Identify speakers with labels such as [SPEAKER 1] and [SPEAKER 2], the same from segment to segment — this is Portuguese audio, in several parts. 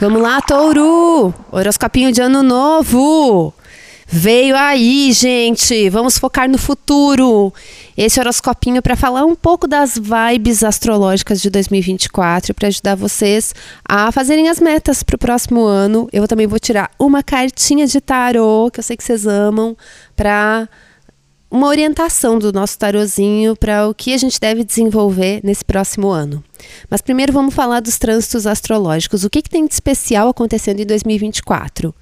[SPEAKER 1] Vamos lá, Touro! Horoscopinho de ano novo! Veio aí, gente! Vamos focar no futuro. Esse horoscopinho para falar um pouco das vibes astrológicas de 2024 para ajudar vocês a fazerem as metas para o próximo ano. Eu também vou tirar uma cartinha de tarô que eu sei que vocês amam para uma orientação do nosso tarozinho para o que a gente deve desenvolver nesse próximo ano. Mas primeiro vamos falar dos trânsitos astrológicos. O que, que tem de especial acontecendo em 2024?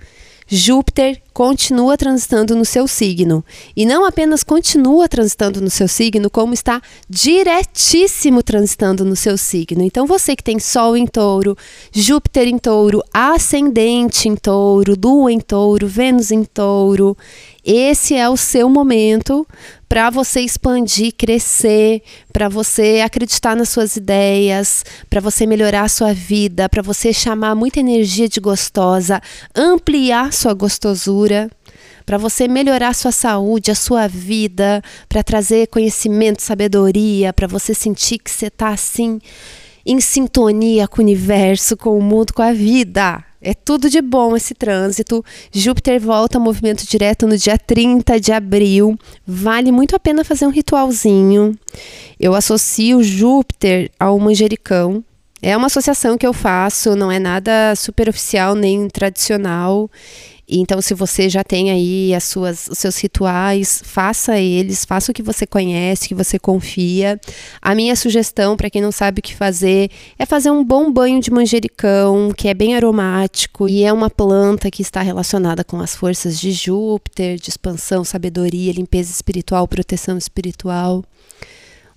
[SPEAKER 1] Júpiter continua transitando no seu signo. E não apenas continua transitando no seu signo, como está diretíssimo transitando no seu signo. Então, você que tem Sol em touro, Júpiter em touro, Ascendente em touro, Lua em touro, Vênus em touro, esse é o seu momento para você expandir, crescer, para você acreditar nas suas ideias, para você melhorar a sua vida, para você chamar muita energia de gostosa, ampliar sua gostosura, para você melhorar a sua saúde, a sua vida, para trazer conhecimento, sabedoria, para você sentir que você está assim em sintonia com o universo, com o mundo, com a vida. É tudo de bom esse trânsito. Júpiter volta ao movimento direto no dia 30 de abril. Vale muito a pena fazer um ritualzinho. Eu associo Júpiter ao manjericão. É uma associação que eu faço, não é nada super oficial nem tradicional. Então, se você já tem aí as suas, os seus rituais, faça eles, faça o que você conhece, que você confia. A minha sugestão, para quem não sabe o que fazer, é fazer um bom banho de manjericão, que é bem aromático e é uma planta que está relacionada com as forças de Júpiter, de expansão, sabedoria, limpeza espiritual, proteção espiritual.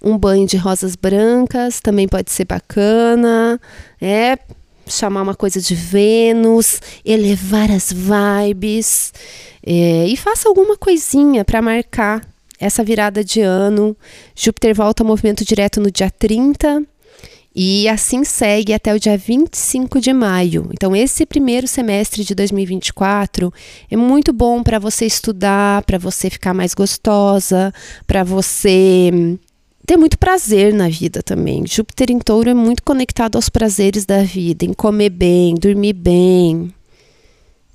[SPEAKER 1] Um banho de rosas brancas também pode ser bacana. É chamar uma coisa de Vênus, elevar as vibes é, e faça alguma coisinha para marcar essa virada de ano. Júpiter volta ao movimento direto no dia 30 e assim segue até o dia 25 de maio. Então, esse primeiro semestre de 2024 é muito bom para você estudar, para você ficar mais gostosa, para você ter muito prazer na vida também. Júpiter em touro é muito conectado aos prazeres da vida, em comer bem, dormir bem,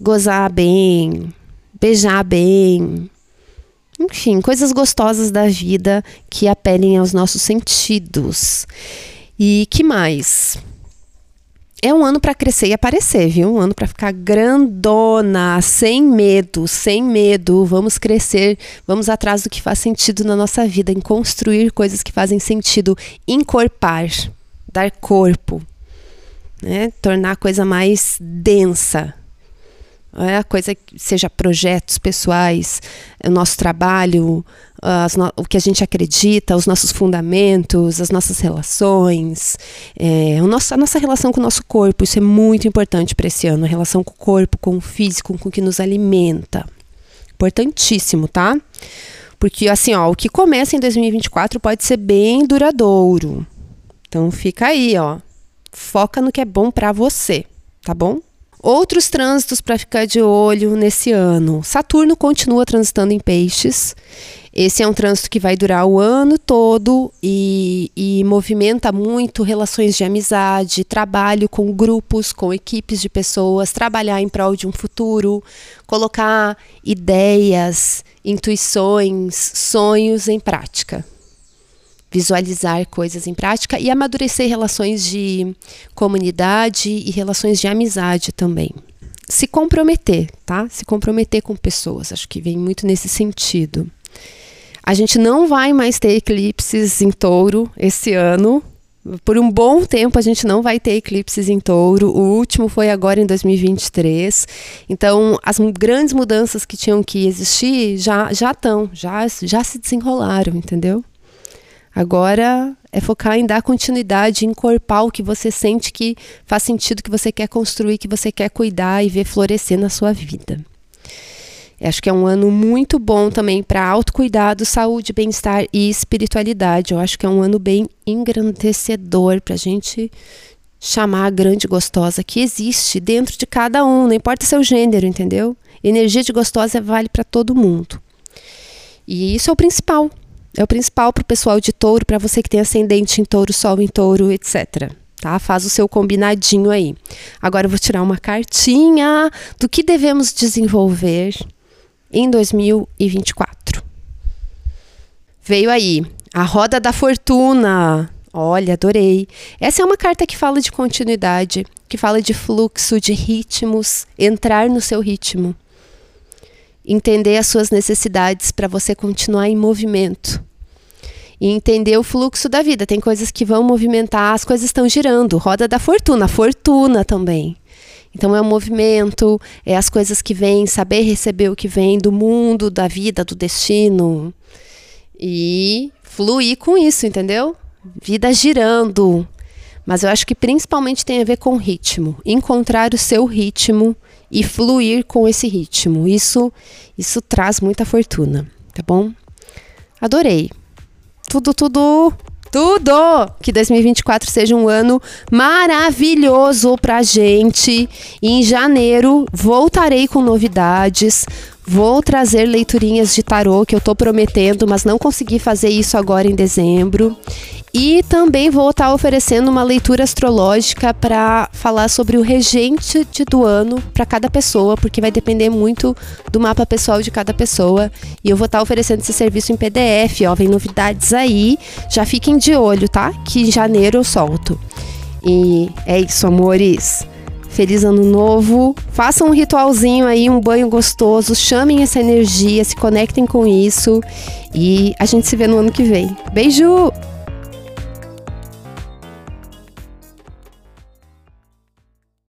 [SPEAKER 1] gozar bem, beijar bem. Enfim, coisas gostosas da vida que apelem aos nossos sentidos. E que mais? É um ano para crescer e aparecer, viu? Um ano para ficar grandona, sem medo, sem medo. Vamos crescer, vamos atrás do que faz sentido na nossa vida, em construir coisas que fazem sentido, encorpar, dar corpo, né? Tornar a coisa mais densa, é a coisa que seja projetos pessoais, o nosso trabalho, no, o que a gente acredita, os nossos fundamentos, as nossas relações, é, o nosso, a nossa relação com o nosso corpo. Isso é muito importante para esse ano. A relação com o corpo, com o físico, com o que nos alimenta. Importantíssimo, tá? Porque assim, ó, o que começa em 2024 pode ser bem duradouro. Então fica aí, ó. Foca no que é bom para você, tá bom? Outros trânsitos para ficar de olho nesse ano. Saturno continua transitando em peixes. Esse é um trânsito que vai durar o ano todo e, e, movimenta muito relações de amizade, trabalho com grupos, com equipes de pessoas, trabalhar em prol de um futuro, colocar ideias, intuições, sonhos em prática visualizar coisas em prática e amadurecer relações de comunidade e relações de amizade também. Se comprometer, tá? Se comprometer com pessoas, acho que vem muito nesse sentido. A gente não vai mais ter eclipses em touro esse ano. Por um bom tempo a gente não vai ter eclipses em touro. O último foi agora em 2023. Então, as grandes mudanças que tinham que existir já já estão, já, já se desenrolaram, entendeu? Agora é focar em dar continuidade, encorpar o que você sente que faz sentido, que você quer construir, que você quer cuidar e ver florescer na sua vida. Acho que é um ano muito bom também para autocuidado, saúde, bem-estar e espiritualidade. Eu acho que é um ano bem engrandecedor para a gente chamar a grande gostosa que existe dentro de cada um, não importa seu gênero, entendeu? Energia de gostosa vale para todo mundo. E isso é o principal. É o principal para o pessoal de touro, para você que tem ascendente em touro, sol em touro, etc. tá? Faz o seu combinadinho aí. Agora eu vou tirar uma cartinha do que devemos desenvolver em 2024. Veio aí a roda da fortuna. Olha, adorei. Essa é uma carta que fala de continuidade, que fala de fluxo, de ritmos, entrar no seu ritmo. Entender as suas necessidades para você continuar em movimento e entender o fluxo da vida. Tem coisas que vão movimentar, as coisas estão girando. Roda da fortuna, fortuna também. Então é o movimento, é as coisas que vêm, saber receber o que vem do mundo, da vida, do destino. E fluir com isso, entendeu? Vida girando. Mas eu acho que principalmente tem a ver com ritmo. Encontrar o seu ritmo e fluir com esse ritmo. Isso, isso traz muita fortuna, tá bom? Adorei tudo, tudo, tudo! Que 2024 seja um ano maravilhoso pra gente. E em janeiro voltarei com novidades. Vou trazer leiturinhas de tarô que eu tô prometendo, mas não consegui fazer isso agora em dezembro. E também vou estar tá oferecendo uma leitura astrológica para falar sobre o regente de, do ano para cada pessoa, porque vai depender muito do mapa pessoal de cada pessoa. E eu vou estar tá oferecendo esse serviço em PDF, ó, vem novidades aí. Já fiquem de olho, tá? Que em janeiro eu solto. E é isso, amores. Feliz ano novo. Façam um ritualzinho aí, um banho gostoso. Chamem essa energia, se conectem com isso. E a gente se vê no ano que vem. Beijo!